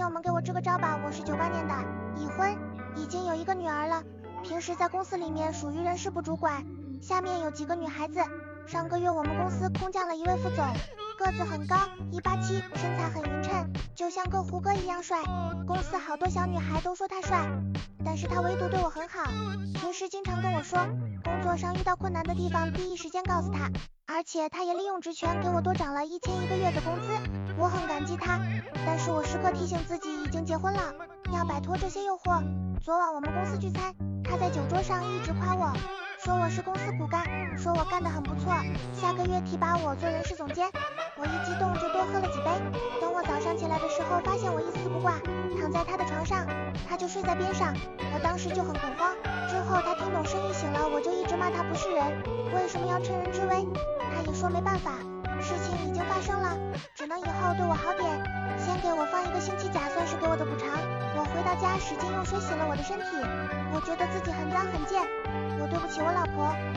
友们给我支个招吧，我是九八年的，已婚，已经有一个女儿了，平时在公司里面属于人事部主管，下面有几个女孩子。上个月我们公司空降了一位副总，个子很高，一八七，身材很匀称，就像个胡歌一样帅。公司好多小女孩都说他帅，但是他唯独对我很好，平时经常跟我说，工作上遇到困难的地方第一时间告诉他，而且他也利用职权给我多涨了一千一个月的工资，很感激他。但是我时刻提醒自己已经结婚了，要摆脱这些诱惑。昨晚我们公司聚餐，他在酒桌上一直夸我。说我是公司骨干，说我干得很不错，下个月提拔我做人事总监。我一激动就多喝了几杯。等我早上起来的时候，发现我一丝不挂，躺在他的床上，他就睡在边上。我当时就很恐慌。之后他听懂声音为什么要趁人之危？他也说没办法，事情已经发生了，只能以后对我好点，先给我放一个星期假，算是给我的补偿。我回到家，使劲用水洗了我的身体，我觉得自己很脏很贱，我对不起我老婆。